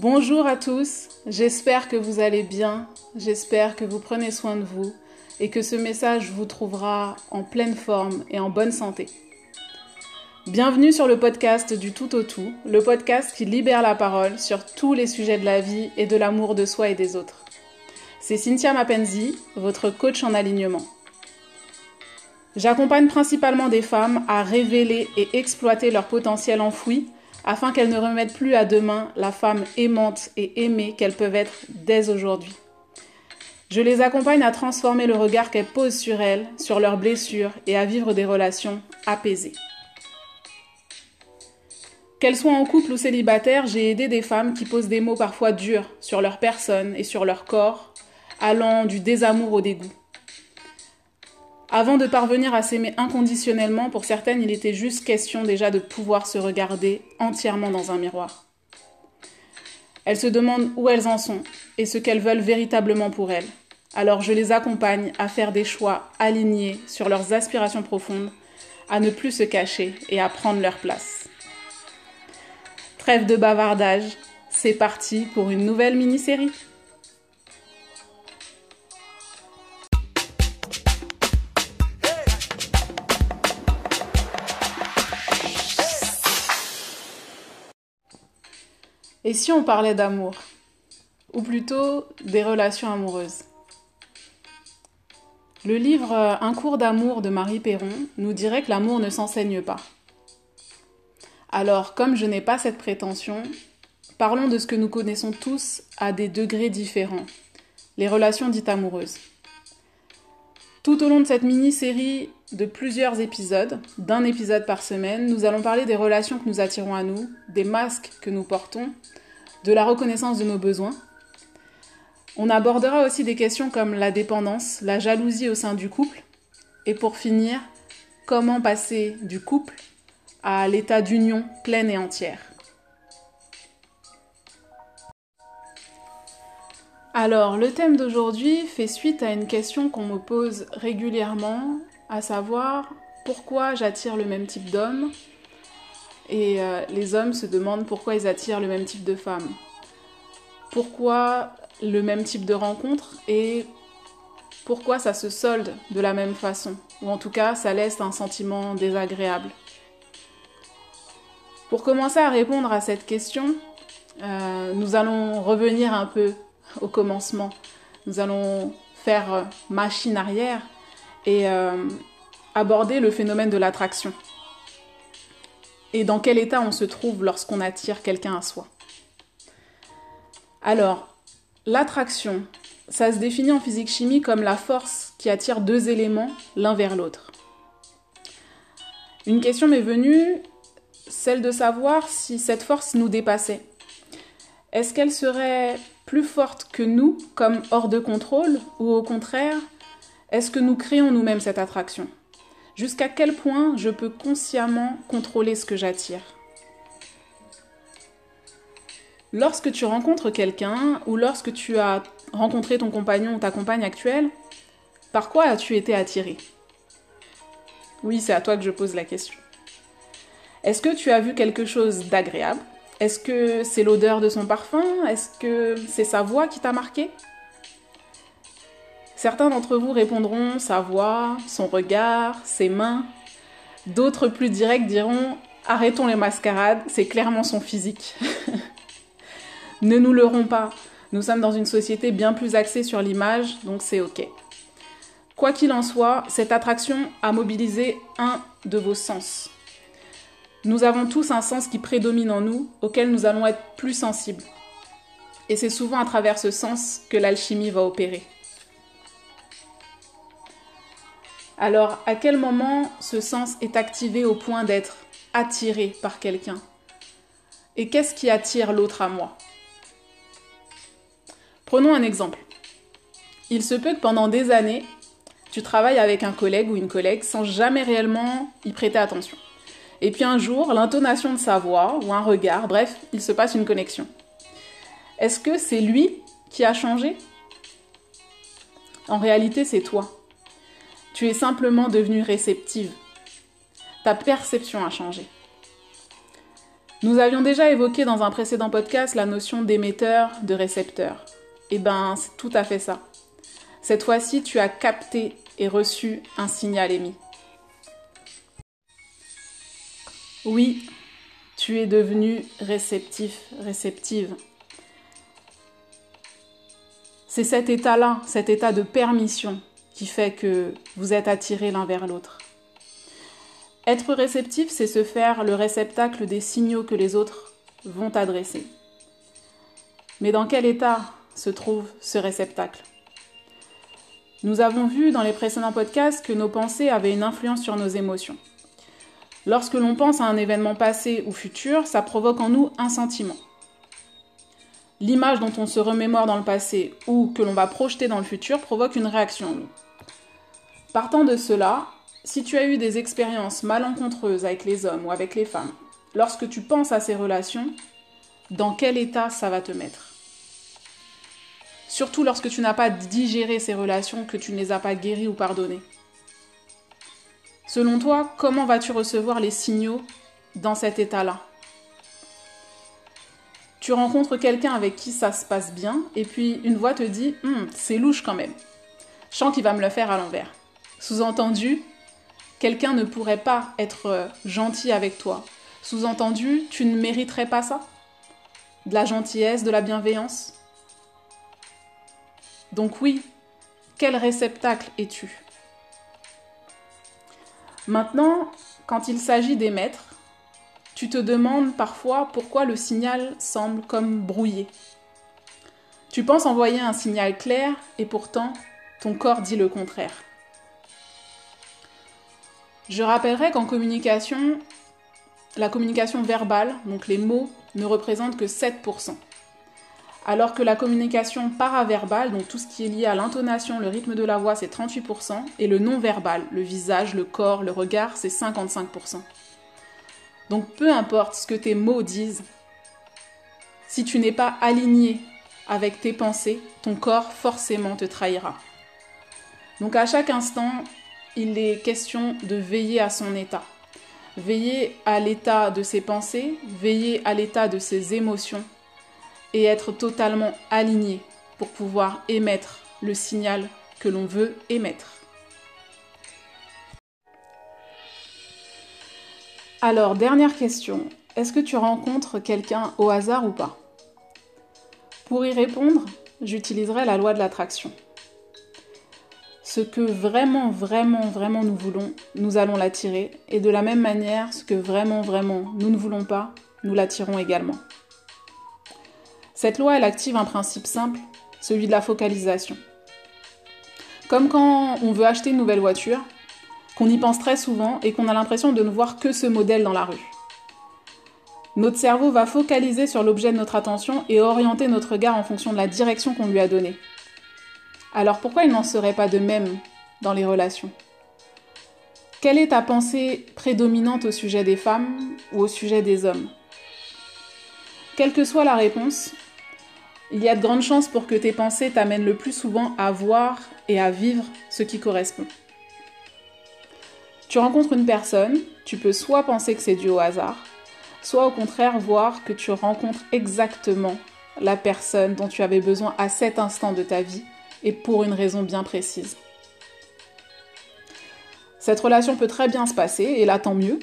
Bonjour à tous, j'espère que vous allez bien, j'espère que vous prenez soin de vous et que ce message vous trouvera en pleine forme et en bonne santé. Bienvenue sur le podcast du tout au tout, le podcast qui libère la parole sur tous les sujets de la vie et de l'amour de soi et des autres. C'est Cynthia Mapenzi, votre coach en alignement. J'accompagne principalement des femmes à révéler et exploiter leur potentiel enfoui afin qu'elles ne remettent plus à demain la femme aimante et aimée qu'elles peuvent être dès aujourd'hui. Je les accompagne à transformer le regard qu'elles posent sur elles, sur leurs blessures et à vivre des relations apaisées. Qu'elles soient en couple ou célibataires, j'ai aidé des femmes qui posent des mots parfois durs sur leur personne et sur leur corps, allant du désamour au dégoût. Avant de parvenir à s'aimer inconditionnellement, pour certaines, il était juste question déjà de pouvoir se regarder entièrement dans un miroir. Elles se demandent où elles en sont et ce qu'elles veulent véritablement pour elles. Alors je les accompagne à faire des choix alignés sur leurs aspirations profondes, à ne plus se cacher et à prendre leur place. Trêve de bavardage, c'est parti pour une nouvelle mini-série. Et si on parlait d'amour? Ou plutôt des relations amoureuses? Le livre Un cours d'amour de Marie Perron nous dirait que l'amour ne s'enseigne pas. Alors, comme je n'ai pas cette prétention, parlons de ce que nous connaissons tous à des degrés différents, les relations dites amoureuses. Tout au long de cette mini-série de plusieurs épisodes, d'un épisode par semaine, nous allons parler des relations que nous attirons à nous, des masques que nous portons, de la reconnaissance de nos besoins. On abordera aussi des questions comme la dépendance, la jalousie au sein du couple, et pour finir, comment passer du couple à l'état d'union pleine et entière. Alors, le thème d'aujourd'hui fait suite à une question qu'on me pose régulièrement, à savoir pourquoi j'attire le même type d'homme? Et euh, les hommes se demandent pourquoi ils attirent le même type de femme. Pourquoi le même type de rencontre et pourquoi ça se solde de la même façon. Ou en tout cas, ça laisse un sentiment désagréable. Pour commencer à répondre à cette question, euh, nous allons revenir un peu au commencement. Nous allons faire machine arrière et euh, aborder le phénomène de l'attraction. Et dans quel état on se trouve lorsqu'on attire quelqu'un à soi. Alors, l'attraction, ça se définit en physique-chimie comme la force qui attire deux éléments l'un vers l'autre. Une question m'est venue, celle de savoir si cette force nous dépassait. Est-ce qu'elle serait plus forte que nous, comme hors de contrôle, ou au contraire, est-ce que nous créons nous-mêmes cette attraction? Jusqu'à quel point je peux consciemment contrôler ce que j'attire? Lorsque tu rencontres quelqu'un ou lorsque tu as rencontré ton compagnon ou ta compagne actuelle, par quoi as-tu été attiré? Oui, c'est à toi que je pose la question. Est-ce que tu as vu quelque chose d'agréable? Est-ce que c'est l'odeur de son parfum? Est-ce que c'est sa voix qui t'a marqué? Certains d'entre vous répondront sa voix, son regard, ses mains. D'autres plus directs diront arrêtons les mascarades, c'est clairement son physique. ne nous leurrons pas, nous sommes dans une société bien plus axée sur l'image, donc c'est ok. Quoi qu'il en soit, cette attraction a mobilisé un de vos sens. Nous avons tous un sens qui prédomine en nous, auquel nous allons être plus sensibles. Et c'est souvent à travers ce sens que l'alchimie va opérer. Alors, à quel moment ce sens est activé au point d'être attiré par quelqu'un? Et qu'est-ce qui attire l'autre à moi? Prenons un exemple. Il se peut que pendant des années, tu travailles avec un collègue ou une collègue sans jamais réellement y prêter attention. Et puis un jour, l'intonation de sa voix ou un regard, bref, il se passe une connexion. Est-ce que c'est lui qui a changé? En réalité, c'est toi. Tu es simplement devenue réceptive. Ta perception a changé. Nous avions déjà évoqué dans un précédent podcast la notion d'émetteur, de récepteur. Eh ben, c'est tout à fait ça. Cette fois-ci, tu as capté et reçu un signal émis. Oui, tu es devenu réceptif, réceptive. C'est cet état-là, cet état de permission qui fait que vous êtes attirés l'un vers l'autre. Être réceptif, c'est se faire le réceptacle des signaux que les autres vont adresser. Mais dans quel état se trouve ce réceptacle? Nous avons vu dans les précédents podcasts que nos pensées avaient une influence sur nos émotions. Lorsque l'on pense à un événement passé ou futur, ça provoque en nous un sentiment. L'image dont on se remémore dans le passé ou que l'on va projeter dans le futur provoque une réaction en nous. Partant de cela, si tu as eu des expériences malencontreuses avec les hommes ou avec les femmes, lorsque tu penses à ces relations, dans quel état ça va te mettre? Surtout lorsque tu n'as pas digéré ces relations, que tu ne les as pas guéries ou pardonnées. Selon toi, comment vas-tu recevoir les signaux dans cet état-là? Tu rencontres quelqu'un avec qui ça se passe bien, et puis une voix te dit hum, C'est louche quand même. Je qu'il va me le faire à l'envers. Sous-entendu, quelqu'un ne pourrait pas être gentil avec toi. Sous-entendu, tu ne mériterais pas ça? De la gentillesse, de la bienveillance? Donc oui, quel réceptacle es-tu? Maintenant, quand il s'agit d'émettre, tu te demandes parfois pourquoi le signal semble comme brouillé. Tu penses envoyer un signal clair et pourtant ton corps dit le contraire. Je rappellerai qu'en communication, la communication verbale, donc les mots, ne représentent que 7%. Alors que la communication paraverbale, donc tout ce qui est lié à l'intonation, le rythme de la voix, c'est 38%, et le non-verbal, le visage, le corps, le regard, c'est 55%. Donc peu importe ce que tes mots disent, si tu n'es pas aligné avec tes pensées, ton corps forcément te trahira. Donc à chaque instant, il est question de veiller à son état. Veiller à l'état de ses pensées, veiller à l'état de ses émotions et être totalement aligné pour pouvoir émettre le signal que l'on veut émettre. Alors, dernière question. Est-ce que tu rencontres quelqu'un au hasard ou pas? Pour y répondre, j'utiliserai la loi de l'attraction ce que vraiment, vraiment, vraiment nous voulons, nous allons l'attirer. Et de la même manière, ce que vraiment, vraiment nous ne voulons pas, nous l'attirons également. Cette loi, elle active un principe simple, celui de la focalisation. Comme quand on veut acheter une nouvelle voiture, qu'on y pense très souvent et qu'on a l'impression de ne voir que ce modèle dans la rue. Notre cerveau va focaliser sur l'objet de notre attention et orienter notre regard en fonction de la direction qu'on lui a donnée. Alors pourquoi il n'en serait pas de même dans les relations? Quelle est ta pensée prédominante au sujet des femmes ou au sujet des hommes? Quelle que soit la réponse, il y a de grandes chances pour que tes pensées t'amènent le plus souvent à voir et à vivre ce qui correspond. Tu rencontres une personne, tu peux soit penser que c'est dû au hasard, soit au contraire voir que tu rencontres exactement la personne dont tu avais besoin à cet instant de ta vie et pour une raison bien précise. Cette relation peut très bien se passer, et là tant mieux,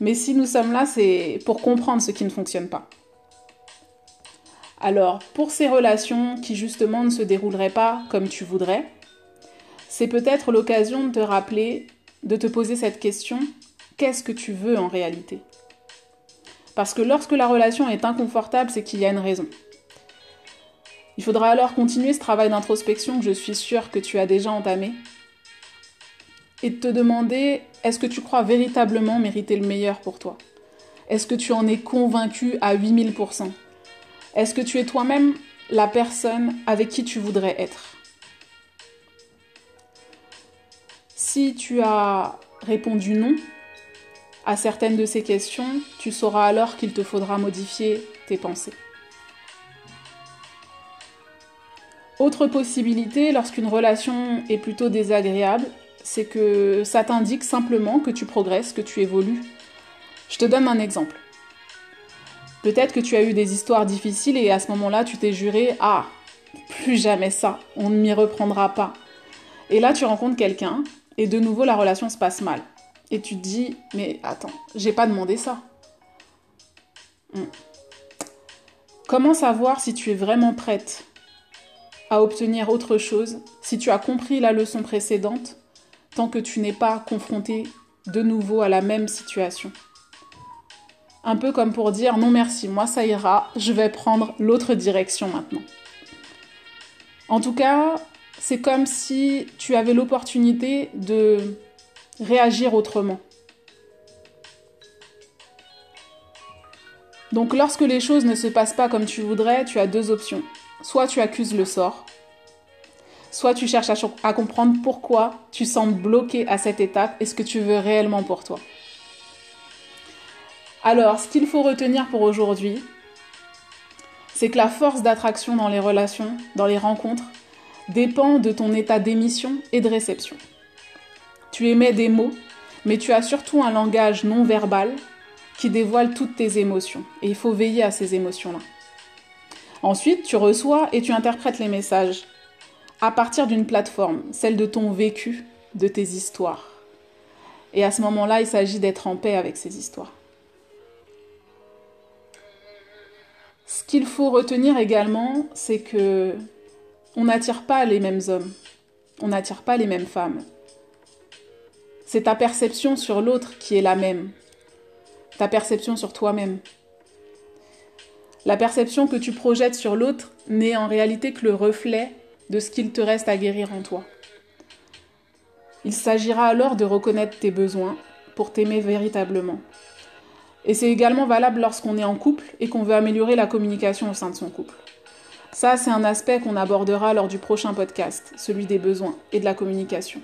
mais si nous sommes là, c'est pour comprendre ce qui ne fonctionne pas. Alors, pour ces relations qui justement ne se dérouleraient pas comme tu voudrais, c'est peut-être l'occasion de te rappeler, de te poser cette question, qu'est-ce que tu veux en réalité? Parce que lorsque la relation est inconfortable, c'est qu'il y a une raison. Il faudra alors continuer ce travail d'introspection que je suis sûre que tu as déjà entamé. Et te demander est-ce que tu crois véritablement mériter le meilleur pour toi? Est-ce que tu en es convaincu à 8000% Est-ce que tu es toi-même la personne avec qui tu voudrais être? Si tu as répondu non à certaines de ces questions, tu sauras alors qu'il te faudra modifier tes pensées. Autre possibilité, lorsqu'une relation est plutôt désagréable, c'est que ça t'indique simplement que tu progresses, que tu évolues. Je te donne un exemple. Peut-être que tu as eu des histoires difficiles et à ce moment-là, tu t'es juré Ah, plus jamais ça, on ne m'y reprendra pas. Et là, tu rencontres quelqu'un et de nouveau, la relation se passe mal. Et tu te dis Mais attends, j'ai pas demandé ça. Hmm. Comment savoir si tu es vraiment prête? À obtenir autre chose, si tu as compris la leçon précédente, tant que tu n'es pas confronté de nouveau à la même situation un peu comme pour dire non merci, moi ça ira, je vais prendre l'autre direction maintenant. En tout cas, c'est comme si tu avais l'opportunité de réagir autrement. Donc lorsque les choses ne se passent pas comme tu voudrais, tu as deux options. Soit tu accuses le sort, soit tu cherches à, comprendre pourquoi tu sembles bloqué à cette étape et ce que tu veux réellement pour toi. Alors, ce qu'il faut retenir pour aujourd'hui, c'est que la force d'attraction dans les relations, dans les rencontres, dépend de ton état d'émission et de réception. Tu émets des mots, mais tu as surtout un langage non verbal qui dévoile toutes tes émotions. Et il faut veiller à ces émotions-là. Ensuite, tu reçois et tu interprètes les messages à partir d'une plateforme, celle de ton vécu, de tes histoires. Et à ce moment-là, il s'agit d'être en paix avec ces histoires. Ce qu'il faut retenir également, c'est que on n'attire pas les mêmes hommes, on n'attire pas les mêmes femmes. C'est ta perception sur l'autre qui est la même, ta perception sur toi-même. La perception que tu projettes sur l'autre n'est en réalité que le reflet de ce qu'il te reste à guérir en toi. Il s'agira alors de reconnaître tes besoins pour t'aimer véritablement. Et c'est également valable lorsqu'on est en couple et qu'on veut améliorer la communication au sein de son couple. Ça, c'est un aspect qu'on abordera lors du prochain podcast, celui des besoins et de la communication.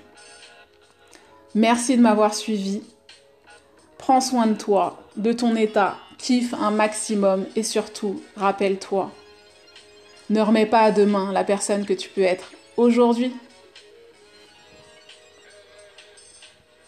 Merci de m'avoir suivi. Prends soin de toi, de ton état, kiffe un maximum et surtout, rappelle-toi, ne remets pas à demain la personne que tu peux être aujourd'hui